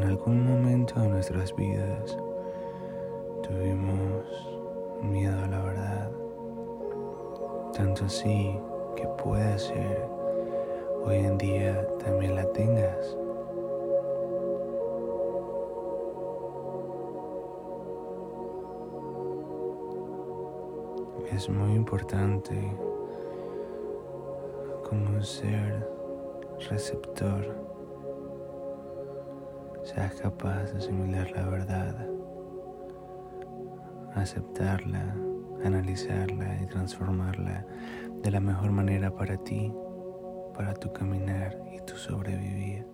algún momento de nuestras vidas tuvimos miedo a la verdad, tanto así que puede ser hoy en día también la tengas. Es muy importante como un ser receptor seas capaz de asimilar la verdad, aceptarla, analizarla y transformarla de la mejor manera para ti, para tu caminar y tu sobrevivir.